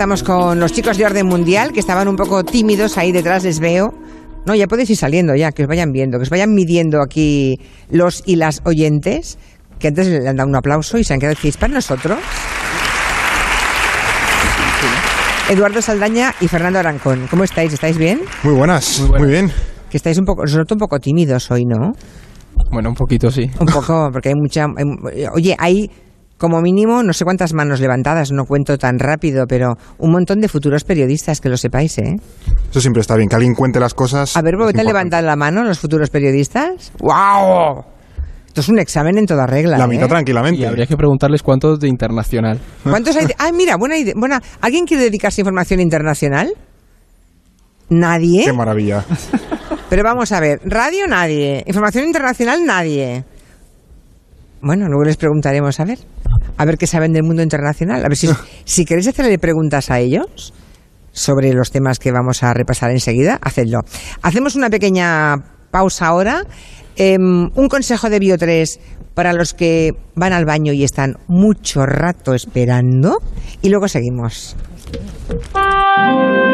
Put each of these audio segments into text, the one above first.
Estamos con los chicos de Orden Mundial que estaban un poco tímidos ahí detrás, les veo. No, ya podéis ir saliendo ya, que os vayan viendo, que os vayan midiendo aquí los y las oyentes, que antes le han dado un aplauso y se han quedado decís, para nosotros. Eduardo Saldaña y Fernando Arancón, ¿cómo estáis? ¿Estáis bien? Muy buenas, muy, bien. Que estáis un poco, os noto un poco tímidos hoy, ¿no? Bueno, un poquito sí. Un poco, porque hay mucha... hay- oye, hay como mínimo, no sé cuántas manos levantadas, no cuento tan rápido, pero un montón de futuros periodistas, que lo sepáis, ¿eh? Eso siempre está bien, que alguien cuente las cosas. A ver, ¿por qué te levantan la mano los futuros periodistas? ¡Wow! Esto es un examen en toda regla. La ¿eh? mitad tranquilamente. Y habría que preguntarles cuántos de internacional. ¿Cuántos hay? de- Ah, mira, buena idea. Buena. ¿Alguien quiere dedicarse a información internacional? Nadie. Qué maravilla. Pero vamos a ver, radio nadie, información internacional nadie. Bueno, luego les preguntaremos a ver, a ver qué saben del mundo internacional. A ver si, si queréis hacerle preguntas a ellos sobre los temas que vamos a repasar enseguida, hacedlo. Hacemos una pequeña pausa ahora. Em, un consejo de Bio3 para los que van al baño y están mucho rato esperando. Y luego seguimos.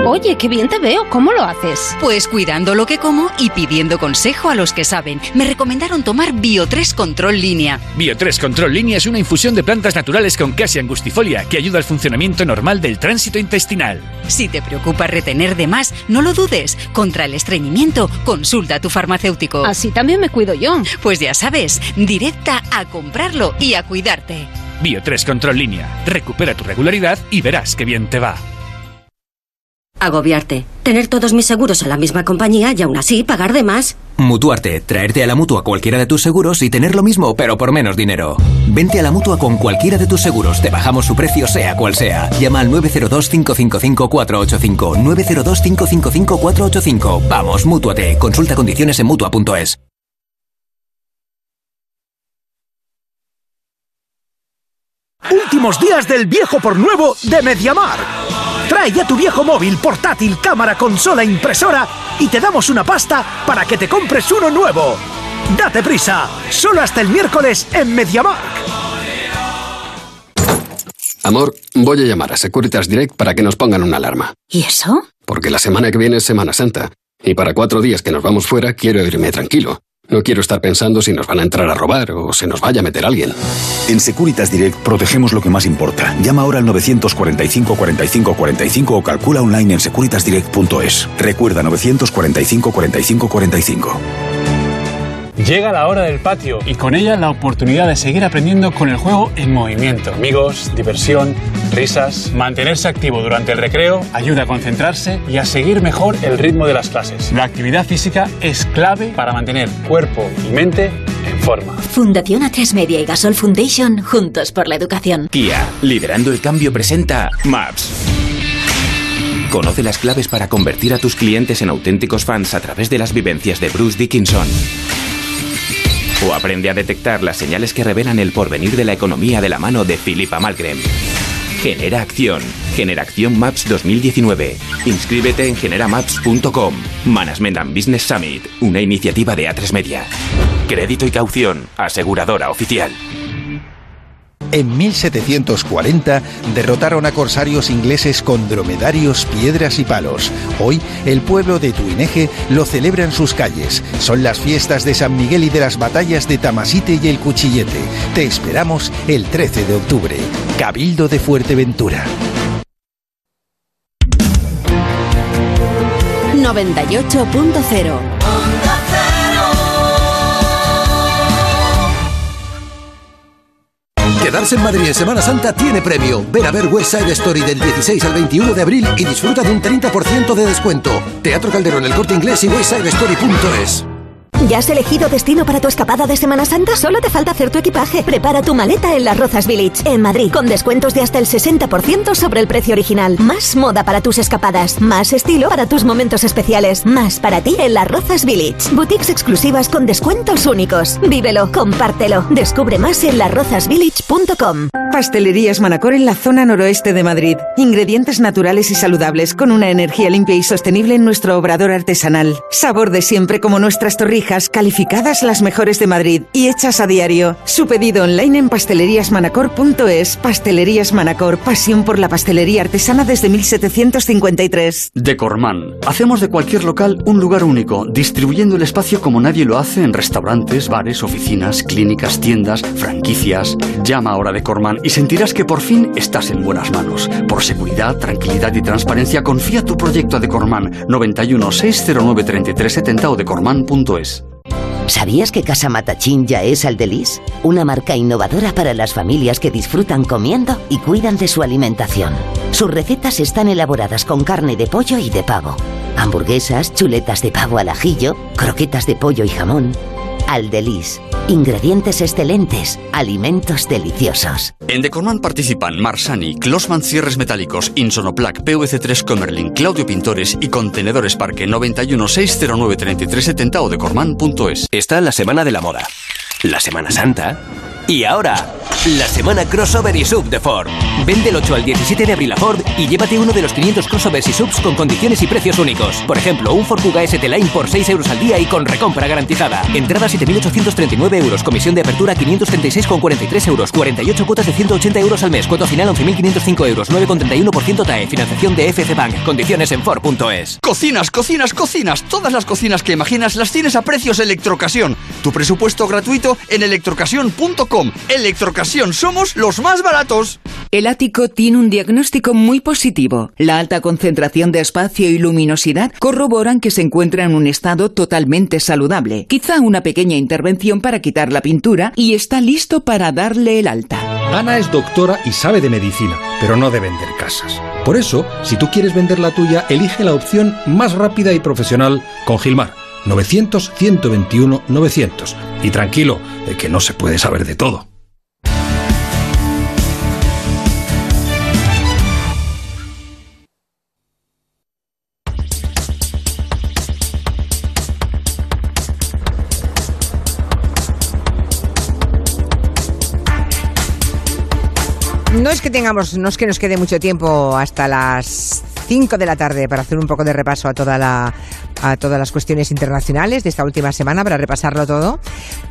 Oye, qué bien te veo. ¿Cómo lo haces? Pues cuidando lo que como y pidiendo consejo a los que saben. Me recomendaron tomar Bio3 Control Línea. Bio3 Control Línea es una infusión de plantas naturales con casi angustifolia que ayuda al funcionamiento normal del tránsito intestinal. Si te preocupa retener de más, no lo dudes. Contra el estreñimiento, consulta a tu farmacéutico. Así también me cuido yo. Pues ya sabes, directa a comprarlo y a cuidarte. Bio3 Control Línea. Recupera tu regularidad y verás qué bien te va. Agobiarte. Tener todos mis seguros en la misma compañía y aún así pagar de más. Mutuarte, traerte a la mutua cualquiera de tus seguros y tener lo mismo, pero por menos dinero. Vente a la mutua con cualquiera de tus seguros, te bajamos su precio, sea cual sea. Llama al 902-555-485. 902-555-485. Vamos, mutuate. Consulta condiciones en mutua.es. Últimos días del viejo por nuevo de Mediamar. Trae ya tu viejo móvil, portátil, cámara, consola, impresora y te damos una pasta para que te compres uno nuevo. Date prisa, solo hasta el miércoles en Mediamar. Amor, voy a llamar a Securitas Direct para que nos pongan una alarma. ¿Y eso? Porque la semana que viene es Semana Santa. Y para cuatro días que nos vamos fuera, quiero irme tranquilo. No quiero estar pensando si nos van a entrar a robar o se nos vaya a meter alguien. En Securitas Direct protegemos lo que más importa. Llama ahora al 945 45 45 o calcula online en securitasdirect.es. Recuerda 945 45 45. Llega la hora del patio y con ella la oportunidad de seguir aprendiendo con el juego en movimiento. Amigos, diversión, risas. Mantenerse activo durante el recreo ayuda a concentrarse y a seguir mejor el ritmo de las clases. La actividad física es clave para mantener cuerpo y mente en forma. Fundación A3 Media y Gasol Foundation, juntos por la educación. Kia, liderando el cambio, presenta Maps. Conoce las claves para convertir a tus clientes en auténticos fans a través de las vivencias de Bruce Dickinson. O aprende a detectar las señales que revelan el porvenir de la economía de la mano de Philippa Malgren. Genera Acción. Generación Maps 2019. Inscríbete en generamaps.com. Management and Business Summit. Una iniciativa de A3 Media. Crédito y caución. Aseguradora oficial. En 1740 derrotaron a corsarios ingleses con dromedarios, piedras y palos. Hoy el pueblo de Tuineje lo celebra en sus calles. Son las fiestas de San Miguel y de las batallas de Tamasite y el Cuchillete. Te esperamos el 13 de octubre. Cabildo de Fuerteventura. 98.0 Quedarse en Madrid en Semana Santa tiene premio. Ven a ver West Side Story del 16 al 21 de abril y disfruta de un 30% de descuento. Teatro Calderón, el corte inglés y westsidestory.es. ¿Ya has elegido destino para tu escapada de Semana Santa? Solo te falta hacer tu equipaje. Prepara tu maleta en Las Rozas Village, en Madrid, con descuentos de hasta el 60% sobre el precio original. Más moda para tus escapadas, más estilo para tus momentos especiales, más para ti en Las Rozas Village. Boutiques exclusivas con descuentos únicos. Vívelo, compártelo. Descubre más en lasrozasvillage.com. Pastelerías Manacor en la zona noroeste de Madrid. Ingredientes naturales y saludables con una energía limpia y sostenible en nuestro obrador artesanal. Sabor de siempre como nuestras torrijas calificadas las mejores de Madrid y hechas a diario. Su pedido online en pasteleriasmanacor.es. Pastelerías Manacor, pasión por la pastelería artesana desde 1753. Decorman. Hacemos de cualquier local un lugar único, distribuyendo el espacio como nadie lo hace en restaurantes, bares, oficinas, clínicas, tiendas, franquicias. Llama ahora Decorman y sentirás que por fin estás en buenas manos. Por seguridad, tranquilidad y transparencia, confía tu proyecto a Decorman 91 609 3370 o decorman.es. ¿Sabías que Casa Matachín ya es Aldelis? Una marca innovadora para las familias que disfrutan comiendo y cuidan de su alimentación. Sus recetas están elaboradas con carne de pollo y de pavo. Hamburguesas, chuletas de pavo al ajillo, croquetas de pollo y jamón. Aldelis. Ingredientes excelentes, alimentos deliciosos. En Decorman participan Marsani, Closman Cierres Metálicos, Insonoplac, PVC3 Comerlin, Claudio Pintores y Contenedores Parque 91 609 3370 o decorman.es. Está la semana de la moda, la Semana Santa y ahora la semana crossover y sub de Ford. Vende el 8 al 17 de abril a Ford y llévate uno de los 500 crossovers y subs con condiciones y precios únicos. Por ejemplo, un Ford Kuga ST Line por 6 euros al día y con recompra garantizada. Entrada 7.839 euros, comisión de apertura 536,43 euros, 48 cuotas de 180 euros al mes, cuota final 11.505 euros, 9,31% TAE, financiación de FC Bank. Condiciones en Ford.es. Cocinas, cocinas, cocinas. Todas las cocinas que imaginas las tienes a precios Electrocasión. Tu presupuesto gratuito en electrocasión.com. Electrocasión, somos los más baratos. El ático tiene un diagnóstico muy positivo. La alta concentración de espacio y luminosidad corroboran que se encuentra en un estado totalmente saludable. Quizá una pequeña intervención para quitar la pintura y está listo para darle el alta. Ana es doctora y sabe de medicina, pero no de vender casas. Por eso, si tú quieres vender la tuya, elige la opción más rápida y profesional con Gilmar. 900-121-900. Y tranquilo, de que no se puede saber de todo. No es que tengamos, no es que nos quede mucho tiempo hasta las 5 de la tarde para hacer un poco de repaso a toda la a todas las cuestiones internacionales de esta última semana para repasarlo todo,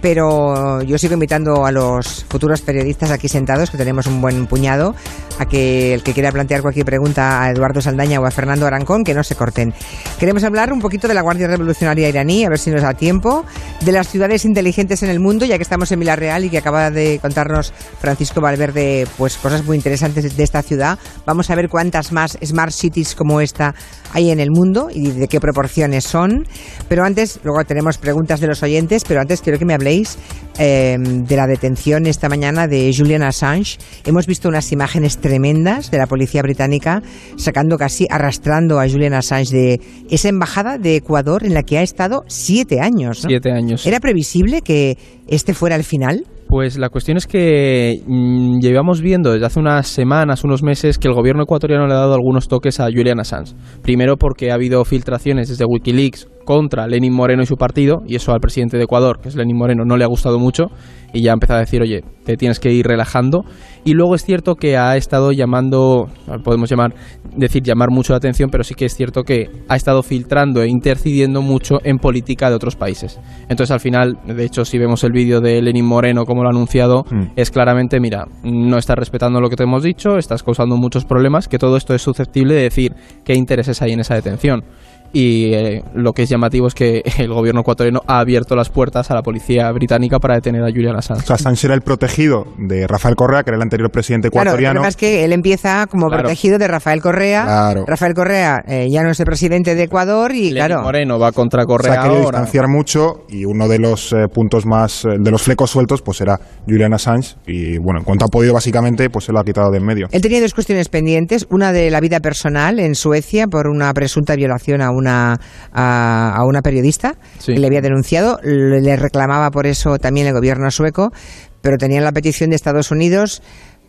pero yo sigo invitando a los futuros periodistas aquí sentados, que tenemos un buen puñado, a que el que quiera plantear cualquier pregunta a Eduardo Saldaña o a Fernando Arancón, que no se corten. Queremos hablar un poquito de la Guardia Revolucionaria iraní, a ver si nos da tiempo, de las ciudades inteligentes en el mundo, ya que estamos en Villarreal y que acaba de contarnos Francisco Valverde pues cosas muy interesantes de esta ciudad. Vamos a ver cuántas más smart cities como esta hay en el mundo y de qué proporciones son. Pero antes, luego tenemos preguntas de los oyentes, pero antes quiero que me habléis eh, de la detención esta mañana de Julian Assange. Hemos visto unas imágenes tremendas de la policía británica sacando casi, arrastrando a Julian Assange de esa embajada de Ecuador en la que ha estado siete años. ¿no? Siete años. ¿Era previsible que este fuera el final? Pues la cuestión es que mmm, llevamos viendo desde hace unas semanas, unos meses, que el gobierno ecuatoriano le ha dado algunos toques a Julian Assange. Primero porque ha habido filtraciones desde Wikileaks contra Lenin Moreno y su partido, y eso al presidente de Ecuador, que es Lenin Moreno, no le ha gustado mucho, y ya ha empezado a decir, oye, te tienes que ir relajando. Y luego es cierto que ha estado llamando, podemos llamar, decir llamar mucho la atención, pero sí que es cierto que ha estado filtrando e intercediendo mucho en política de otros países. Entonces al final, de hecho, si vemos el vídeo de Lenin Moreno, como lo ha anunciado, mm. es claramente, mira, no estás respetando lo que te hemos dicho, estás causando muchos problemas, que todo esto es susceptible de decir qué intereses hay en esa detención y eh, lo que es llamativo es que el gobierno ecuatoriano ha abierto las puertas a la policía británica para detener a Julian Assange. O sea, Assange era el protegido de Rafael Correa, que era el anterior presidente ecuatoriano. Claro, el problema es que él empieza como claro. protegido de Rafael Correa. Claro. Rafael Correa eh, ya no es el presidente de Ecuador y Lenin claro. Moreno va contra Correa. Se ha querido ahora. distanciar mucho y uno de los eh, puntos más, de los flecos sueltos, pues era Julian Assange y bueno, en cuanto ha podido básicamente, pues se lo ha quitado de en medio. Él tenía dos cuestiones pendientes, una de la vida personal en Suecia por una presunta violación a una a, a una periodista Sí. que le había denunciado, le, reclamaba por eso también el gobierno sueco, pero tenían la petición de Estados Unidos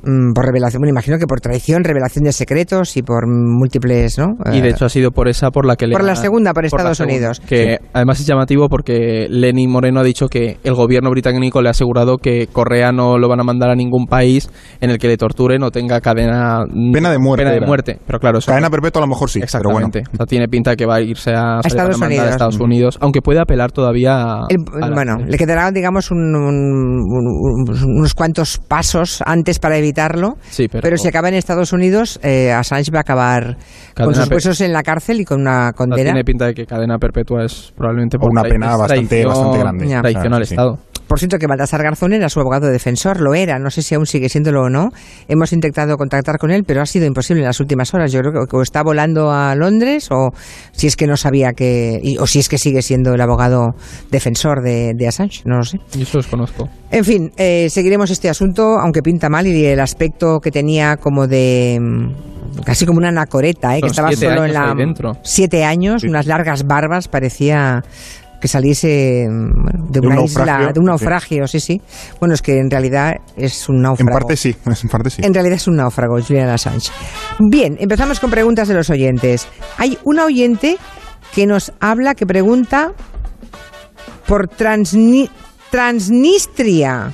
por revelación, bueno, imagino que por traición, revelación de secretos y por múltiples, ¿no? Y de Eh, hecho ha sido por esa por la que le Por la ha- segunda, por la Estados segunda, Unidos. Que además es llamativo porque Lenin Moreno ha dicho que el gobierno británico le ha asegurado que Correa no lo van a mandar a ningún país en el que le torturen o tenga cadena Pena de muerte Pena de era. muerte. Pero claro, eso Cadena perpetua a lo mejor sí, pero bueno. Exactamente. O sea, tiene pinta de que va a irse a, le van Estados Unidos. a Estados Unidos, aunque puede apelar todavía a, El- a la- bueno, le quedará, digamos, un- un- un- unos cuantos pasos antes para evitarlo. Sí, pero- si acaba en Estados Unidos, eh, Assange va a acabar con sus huesos en la cárcel y con una condena. tiene pinta de que cadena perpetua es probablemente por una pena bastante- bastante grande. Traición al sí. Estado. Por cierto, que Baltasar Garzón era su abogado defensor, lo era, no sé si aún sigue siéndolo o no. Hemos intentado contactar con él, pero ha sido imposible en las últimas horas. Yo creo que o está volando a Londres o si es que no sabía que, y- o si es que sigue siendo el abogado defensor de, de Assange, no lo sé. Yo eso los conozco. En fin, eh, seguiremos este asunto, aunque pinta mal y el aspecto que tenía como de mm, casi como una anacoreta, ¿eh? que estaba solo en la siete años, unas largas barbas, parecía que saliese mm, bueno, de De un una isla, de un naufragio, sí, sí. Bueno, es que en realidad es un En náufrago. parte sí, en parte sí. En realidad es un náufrago, Julian Assange. Bien, empezamos con preguntas de los oyentes. Hay una oyente que nos habla, que pregunta por Transni- Transnistria.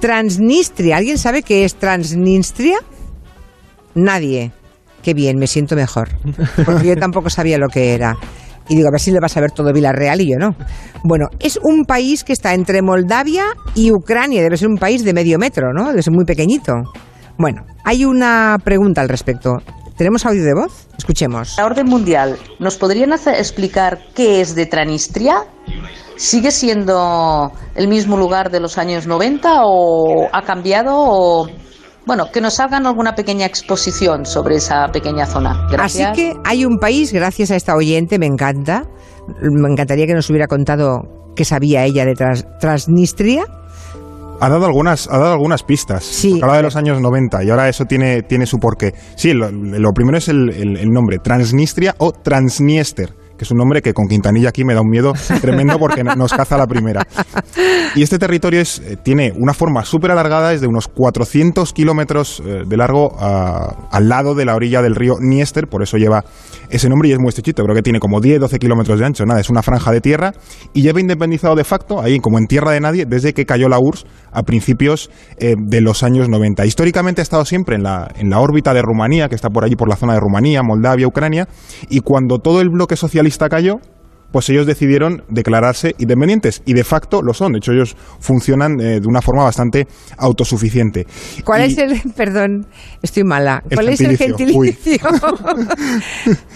Transnistria. ¿Alguien sabe qué es Transnistria? Nadie. Qué bien, me siento mejor. Porque yo tampoco sabía lo que era. Y digo, a ver si le vas a ver todo Villarreal y yo no. Bueno, es un país que está entre Moldavia y Ucrania. Debe ser un país de medio metro, ¿no? Debe ser muy pequeñito. Bueno, hay una pregunta al respecto. ¿Tenemos audio de voz? Escuchemos. La orden mundial, ¿nos podrían explicar qué es de Transnistria? ¿Sigue siendo el mismo lugar de los años 90 o ha cambiado? Bueno, que nos hagan alguna pequeña exposición sobre esa pequeña zona. Gracias. Así que hay un país, gracias a esta oyente, me encanta. Me encantaría que nos hubiera contado qué sabía ella de Trans- Transnistria. Ha dado algunas, ha dado algunas pistas. Sí. Habla de los años 90 y ahora eso tiene, tiene su porqué. Sí, lo, lo primero es el, el- el nombre, Transnistria o Transniester, que es un nombre que con Quintanilla aquí me da un miedo tremendo porque nos caza la primera. Y este territorio es, eh, tiene una forma súper alargada, es de unos 400 kilómetros eh, de largo a- al lado de la orilla del río Niester, por eso lleva ese nombre y es muy estrechito, creo que tiene como 10-12 kilómetros de ancho, nada, es una franja de tierra y lleva independizado de facto, ahí como en tierra de nadie, desde que cayó la URSS a principios eh, de los años 90. Históricamente ha estado siempre en la, en la órbita de Rumanía, que está por allí por la zona de Rumanía, Moldavia, Ucrania, y cuando todo el bloque socialista cayó, pues ellos decidieron declararse independientes y de facto lo son. De hecho, ellos funcionan eh, de una forma bastante autosuficiente. ¿Cuál Y- es el, perdón, estoy mala, El cuál es el gentilicio, uy. gentilicio?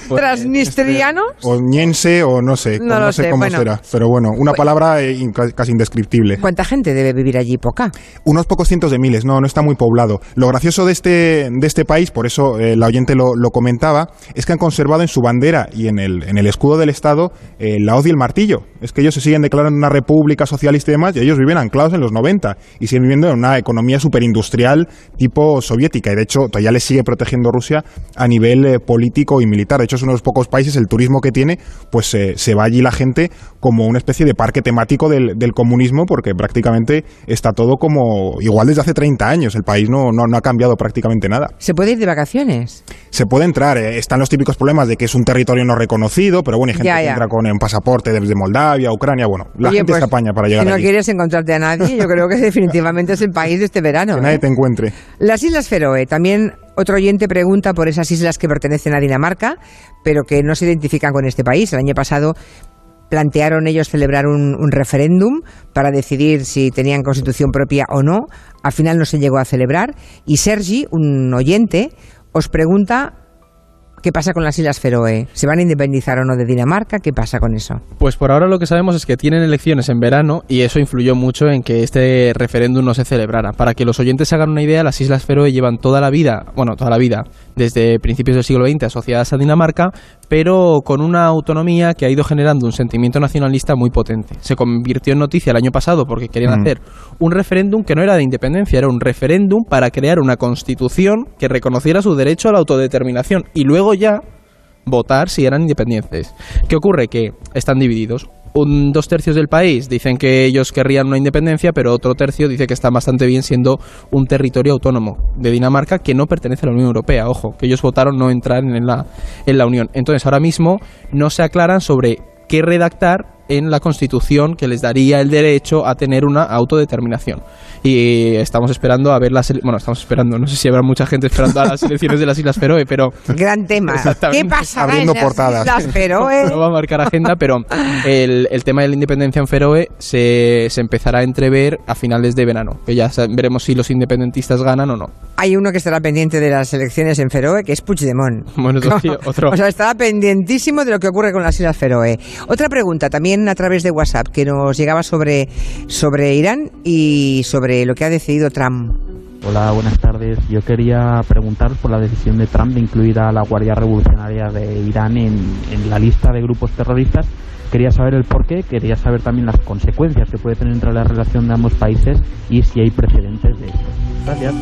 ¿Transnistriano? O ñense o no sé, No no, lo sé sé, cómo bueno. será. Pero bueno, una palabra eh, in- casi indescriptible. ¿Cuánta gente debe vivir allí? Poca. Unos pocos cientos de miles, no, no está muy poblado. Lo gracioso de este, de este país, por eso eh, la oyente lo, lo comentaba, es que han conservado en su bandera y en el, en el escudo del Estado eh, la hoz y el martillo. Es que ellos se siguen declarando una república socialista y demás, y ellos viven anclados en los 90 y siguen viviendo en una economía superindustrial tipo soviética. Y de hecho, todavía les sigue protegiendo Rusia a nivel eh, político y militar. De hecho, es uno de los pocos países, el turismo que tiene, pues eh, se va allí la gente como una especie de parque temático del, del comunismo, porque prácticamente está todo como igual desde hace 30 años. El país no, no, no ha cambiado prácticamente nada. ¿Se puede ir de vacaciones? Se puede entrar, están los típicos problemas de que es un territorio no reconocido, pero bueno, hay gente Ya, que ya. entra con pasaporte desde Moldavia, Ucrania, bueno, la Oye, gente pues, se apaña para llegar Si no allí. quieres encontrarte a nadie, yo creo que definitivamente es el país de este verano. Que nadie ¿eh? te encuentre. Las Islas Feroe. También otro oyente pregunta por esas islas que pertenecen a Dinamarca, pero que no se identifican con este país. El año pasado plantearon ellos celebrar un, un referéndum para decidir si tenían constitución propia o no. Al final no se llegó a celebrar. Y Sergi, un oyente, os pregunta qué pasa con las Islas Feroe. ¿Se van a independizar o no de Dinamarca? ¿Qué pasa con eso? Pues por ahora lo que sabemos es que tienen elecciones en verano y eso influyó mucho en que este referéndum no se celebrara. Para que los oyentes se hagan una idea, las Islas Feroe llevan toda la vida, bueno, toda la vida, desde principios del siglo XX asociadas a Dinamarca, pero con una autonomía que ha ido generando un sentimiento nacionalista muy potente. Se convirtió en noticia el año pasado porque querían Mm. hacer un referéndum que no era de independencia, era un referéndum para crear una constitución que reconociera su derecho a la autodeterminación y luego ya votar si eran independientes. ¿Qué ocurre? Que están divididos. un dos tercios del país dicen que ellos querrían una independencia, pero otro tercio dice que está bastante bien siendo un territorio autónomo de Dinamarca que no pertenece a la Unión Europea. Ojo, que ellos votaron no entrar en la, en la Unión. Entonces, ahora mismo no se aclaran sobre qué redactar en la Constitución que les daría el derecho a tener una autodeterminación. Y estamos esperando a ver las... Bueno, estamos esperando, no sé si habrá mucha gente esperando a las elecciones de las Islas Feroe, pero... Gran tema. Exactamente. ¿Qué pasará Abriendo en las portadas. Islas Feroe? No va a marcar agenda, pero el, el tema de la independencia en Feroe se, se empezará a entrever a finales de verano. Que ya veremos si los independentistas ganan o no. Hay uno que estará pendiente de las elecciones en Feroe, que es Puigdemont. Bueno, sí, otro. O sea, estará pendientísimo de lo que ocurre con las Islas Feroe. Otra pregunta, también a través de WhatsApp, que nos llegaba sobre, sobre Irán y sobre lo que ha decidido Trump. Hola, buenas tardes. Yo quería preguntar por la decisión de Trump de incluir a la Guardia Revolucionaria de Irán en, en la lista de grupos terroristas. Quería saber el porqué, quería saber también las consecuencias que puede tener entre la relación de ambos países y si hay precedentes de esto. Gracias.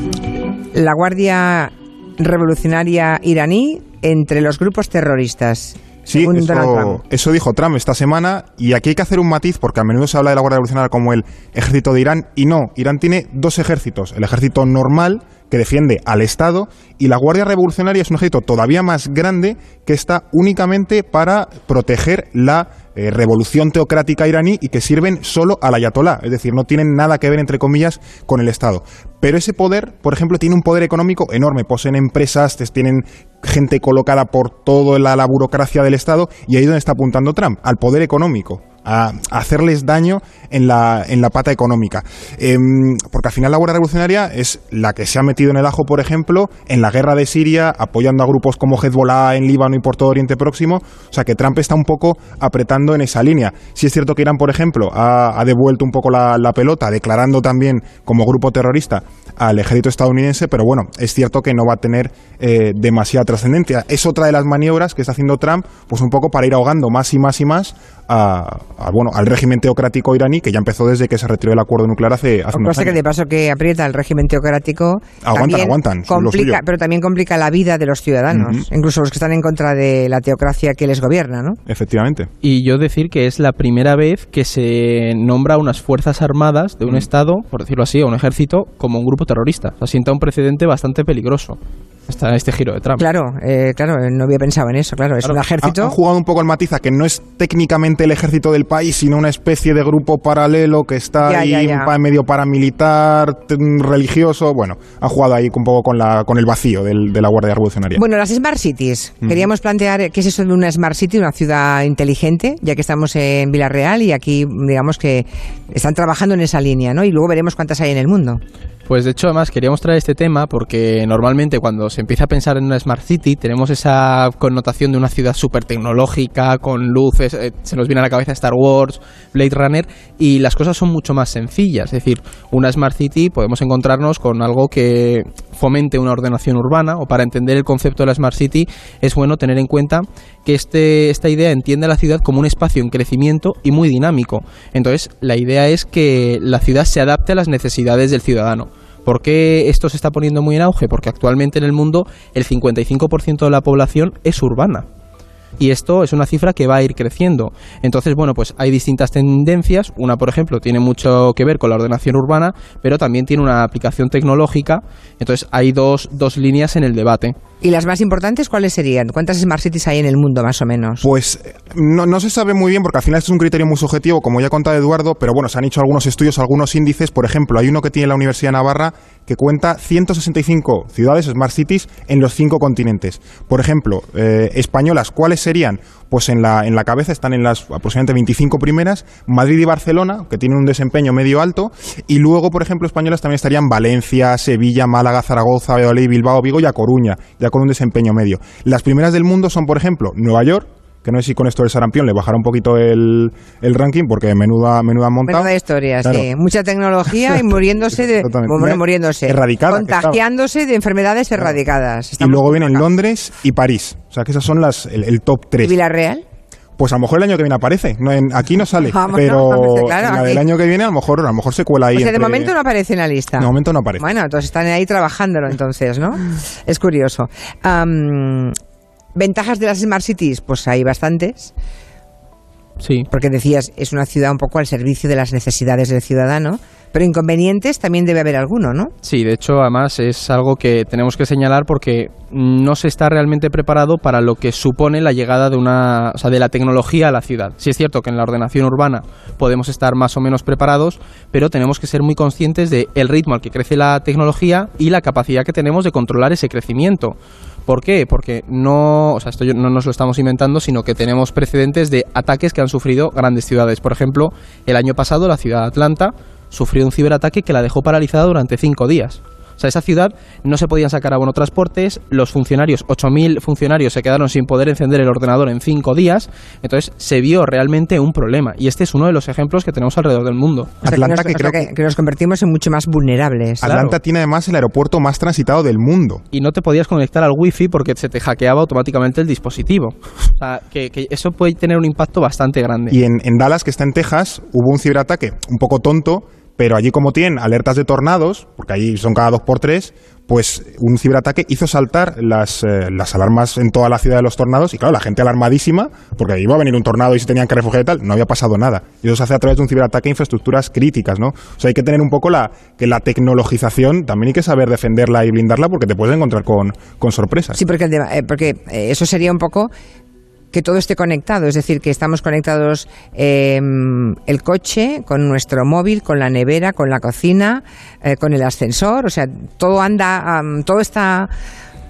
La Guardia Revolucionaria iraní entre los grupos terroristas. Sí, eso, eso dijo Trump esta semana y aquí hay que hacer un matiz porque a menudo se habla de la Guardia Revolucionaria como el ejército de Irán y no, Irán tiene dos ejércitos, el ejército normal que defiende al Estado y la Guardia Revolucionaria es un ejército todavía más grande que está únicamente para proteger la eh, revolución teocrática iraní y que sirven solo al ayatolá, es decir, no tienen nada que ver entre comillas con el Estado. Pero ese poder, por ejemplo, tiene un poder económico enorme, poseen empresas, tienen gente colocada por toda la, la burocracia del Estado y ahí es donde está apuntando Trump, al poder económico, a, hacerles daño en la, en la pata económica. Em, porque al final la Guardia Revolucionaria es la que se ha metido en el ajo, por ejemplo, en la guerra de Siria, apoyando a grupos como Hezbollah en Líbano y por todo Oriente Próximo. O sea que Trump está un poco apretando en esa línea. Si es cierto que Irán, por ejemplo, ha, devuelto un poco la, la pelota, declarando también como grupo terrorista al ejército estadounidense, pero bueno, es cierto que no va a tener eh, demasiada trascendencia. Es otra de las maniobras que está haciendo Trump, pues un poco para ir ahogando más y más y más a, a, bueno, al régimen teocrático iraní, que ya empezó desde que se retiró el acuerdo nuclear hace, hace unos Cosa que años. de paso que aprieta el régimen teocrático. Aguantan, aguantan, Complica, pero también complica la vida de los ciudadanos, Ujú. incluso los que están en contra de la teocracia que les gobierna, ¿no? Efectivamente. Y yo decir que es la primera vez que se nombra unas fuerzas armadas de un Estado, por decirlo así, o un ejército, como un grupo terrorista. O sea, sienta un precedente bastante peligroso esta, este giro de Trump. Claro, eh, claro, no había pensado en eso, claro, es Claro, un ejército. Han, han jugado un poco el matiz a que no es técnicamente el ejército del país, sino una especie de grupo paralelo que está Ya, ahí ya, ya. pa- medio paramilitar, religioso. Bueno, han jugado ahí un poco con, la, con el vacío del- de la Guardia Revolucionaria. Bueno, las Smart Cities. Queríamos plantear qué es eso de una Smart City, una ciudad inteligente, ya que estamos en Villarreal y aquí, digamos que están trabajando en esa línea, ¿no? Y luego veremos cuántas hay en el mundo. Pues de hecho, además, queríamos traer este tema porque normalmente cuando se empieza a pensar en una Smart City tenemos esa connotación de una ciudad súper tecnológica, con luces, eh, se nos viene a la cabeza Star Wars, Blade Runner, y las cosas son mucho más sencillas. Es decir, una Smart City podemos encontrarnos con algo que fomente una ordenación urbana, o para entender el concepto de la Smart City es bueno tener en cuenta que este, esta idea entiende a la ciudad como un espacio en crecimiento y muy dinámico. Entonces, la idea es que la ciudad se adapte a las necesidades del ciudadano. ¿Por qué esto se está poniendo muy en auge? Porque actualmente en el mundo el 55% de la población es urbana. Y esto es una cifra que va a ir creciendo. Entonces, bueno, pues hay distintas tendencias. Una, por ejemplo, tiene mucho que ver con la ordenación urbana, pero también tiene una aplicación tecnológica. Entonces, hay dos, dos líneas en el debate. ¿Y las más importantes cuáles serían? ¿Cuántas Smart Cities hay en el mundo, más o menos? Pues eh, no, no se sabe muy bien porque al final es un criterio muy subjetivo, como ya ha contado Eduardo, pero bueno, se han hecho algunos estudios, algunos índices. Por ejemplo, hay uno que tiene la Universidad de Navarra que cuenta 165 ciudades Smart Cities en los cinco continentes. Por ejemplo, eh, españolas, ¿cuáles serían? Pues en la, en la cabeza están en las aproximadamente 25 primeras, Madrid y Barcelona, que tienen un desempeño medio alto, y luego, por ejemplo, españolas también estarían Valencia, Sevilla, Málaga, Zaragoza, Valladolid, Bilbao, Vigo y A Coruña, con un desempeño medio. Las primeras del mundo son, por ejemplo, Nueva York, que no sé si con esto del sarampión le bajará un poquito el, el ranking, porque menuda, menuda. Menuda historia, Claro. sí. Mucha tecnología y muriéndose de... Bueno, muriéndose. Erradicada. Contagiándose de enfermedades erradicadas. Y luego vienen Londres y París. O sea, que esas son las, el, el top ¿Y 3. Villarreal? Pues a lo mejor el año que viene aparece. No, en- aquí no sale, Vamos, pero vamos, claro, en la aquí. del año que viene a lo mejor, a lo mejor se cuela ahí. O sea, de momento no aparece en la lista. De momento no aparece. Bueno, entonces están ahí trabajándolo entonces, ¿no? Es curioso. ¿Ventajas de las Smart Cities? Pues hay bastantes. Sí. Porque decías, es una ciudad un poco al servicio de las necesidades del ciudadano, pero inconvenientes también debe haber alguno, ¿no? Sí, de hecho, además es algo que tenemos que señalar porque no se está realmente preparado para lo que supone la llegada de una, o sea, de la tecnología a la ciudad. Sí es cierto que en la ordenación urbana podemos estar más o menos preparados, pero tenemos que ser muy conscientes de el ritmo al que crece la tecnología y la capacidad que tenemos de controlar ese crecimiento. ¿Por qué? Porque no, o sea, esto no nos lo estamos inventando, sino que tenemos precedentes de ataques que han sufrido grandes ciudades. Por ejemplo, el año pasado la ciudad de Atlanta sufrió un ciberataque que la dejó paralizada durante cinco días. O sea, esa ciudad no se podían sacar abono transportes, los funcionarios, 8.000 funcionarios se quedaron sin poder encender el ordenador en cinco días, entonces se vio realmente un problema. Y este es uno de los ejemplos que tenemos alrededor del mundo. O sea, que, nos, o sea, que- que nos convertimos en mucho más vulnerables. Atlanta tiene además el aeropuerto más transitado del mundo. y no te podías conectar al wifi porque se te hackeaba automáticamente el dispositivo. O sea, que, que eso puede tener un impacto bastante grande. Y en, en Dallas, que está en Texas, hubo un ciberataque un poco tonto, pero allí como tienen alertas de tornados, porque allí son cada dos por tres, pues un ciberataque hizo saltar las, eh, las alarmas en toda la ciudad de los tornados y claro, la gente alarmadísima, porque iba a venir un tornado y se tenían que refugiar y tal, no había pasado nada. Y eso se hace a través de un ciberataque a infraestructuras críticas, ¿no? O sea, hay que tener un poco la, que la tecnologización, también hay que saber defenderla y blindarla porque te puedes encontrar con, con sorpresas. Sí, porque, el deba- eh, porque eh, eso sería un poco que todo esté conectado, es decir, que estamos conectados eh, el coche con nuestro móvil, con la nevera, con la cocina, eh, con el ascensor, o sea, todo anda, todo está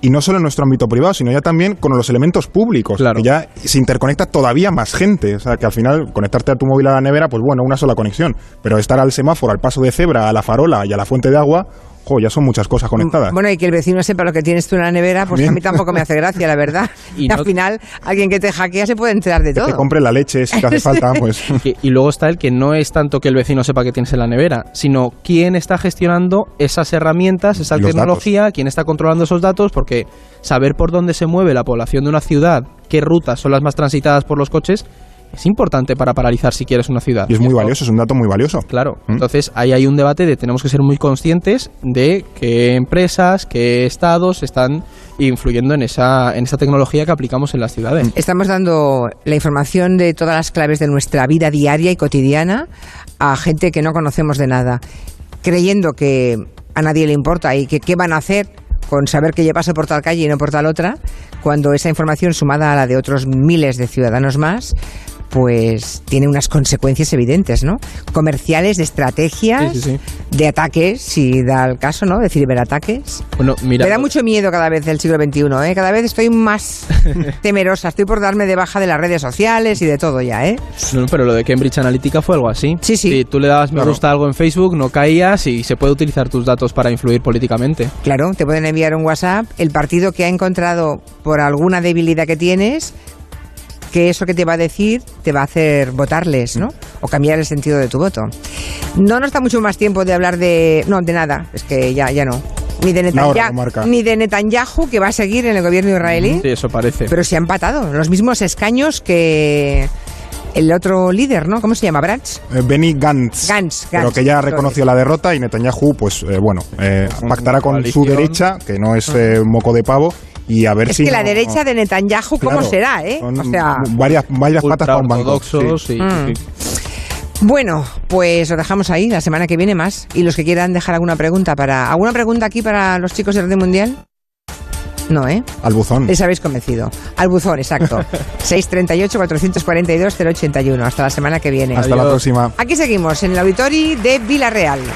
y no solo en nuestro ámbito privado, sino ya también con los elementos públicos, que ya se interconecta todavía más gente, o sea, que al final conectarte a tu móvil a la nevera, pues bueno, una sola conexión, pero estar al semáforo, al paso de cebra, a la farola y a la fuente de agua, jo, ya son muchas cosas conectadas. Bueno, y que el vecino sepa lo que tienes tú en la nevera, pues Bien. a mí tampoco me hace gracia, la verdad. Y Y, no- al final, alguien que te hackea se puede enterar de que te todo. compre la leche si te hace falta, pues... Y, y luego está el que no es tanto que el vecino sepa que tienes en la nevera, sino quién está gestionando esas herramientas, esa tecnología, quién está controlando esos datos, porque saber por dónde se mueve la población de una ciudad, qué rutas son las más transitadas por los coches, es importante para paralizar si quieres una ciudad. Y es muy valioso, es un dato muy valioso. Claro, entonces ahí hay un debate de tenemos que ser muy conscientes de qué empresas, qué estados están influyendo en esa, en esa tecnología que aplicamos en las ciudades. Estamos dando la información de todas las claves de nuestra vida diaria y cotidiana a gente que no conocemos de nada, creyendo que a nadie le importa y que qué van a hacer con saber que yo paso por tal calle y no por tal otra, cuando esa información sumada a la de otros miles de ciudadanos más, pues tiene unas consecuencias evidentes, ¿no? Comerciales, de estrategias, Sí, sí, de ataques, si da el caso, ¿no? De ciberataques. Bueno, mira, Me da mucho miedo cada vez del siglo XXI, ¿eh? Cada vez estoy más temerosa. Estoy por darme de baja de las redes sociales y de todo ya, ¿eh? No, pero lo de Cambridge Analytica fue algo así. Sí, sí. Si tú le dabas me Claro. gusta a algo en Facebook, no caías y se puede utilizar tus datos para influir políticamente. Claro, te pueden enviar un WhatsApp, el partido que ha encontrado por alguna debilidad que tienes, que eso que te va a decir te va a hacer votarles, ¿no? O cambiar el sentido de tu voto. No nos da mucho más tiempo de hablar de... No, de nada, es que ya, ya no. Ni de, Netanyahu, ni de Netanyahu, que va a seguir en el gobierno israelí. Sí, eso parece. Pero se ha empatado, los mismos escaños que el otro líder, ¿no? ¿Cómo se llama? ¿Branch? Eh, Benny Gantz, Gantz, pero que ya reconoció la derrota y Netanyahu, pues eh, bueno, eh, pactará con su derecha, que no es eh, moco de pavo, y a ver Es si... que la no- derecha de Netanyahu, ¿cómo Claro, será, eh? son O sea... varias, varias patas para un banco. Sí. Mm. sí. Bueno, pues lo dejamos ahí, la semana que viene más. Y los que quieran dejar alguna pregunta para... ¿Alguna pregunta aquí para los chicos de Radio Mundial? No, ¿eh? Al buzón. Les habéis convencido. Al buzón, exacto. 638-442-081. Hasta la semana que viene. Hasta la próxima. Aquí seguimos, en el auditorio de Villarreal.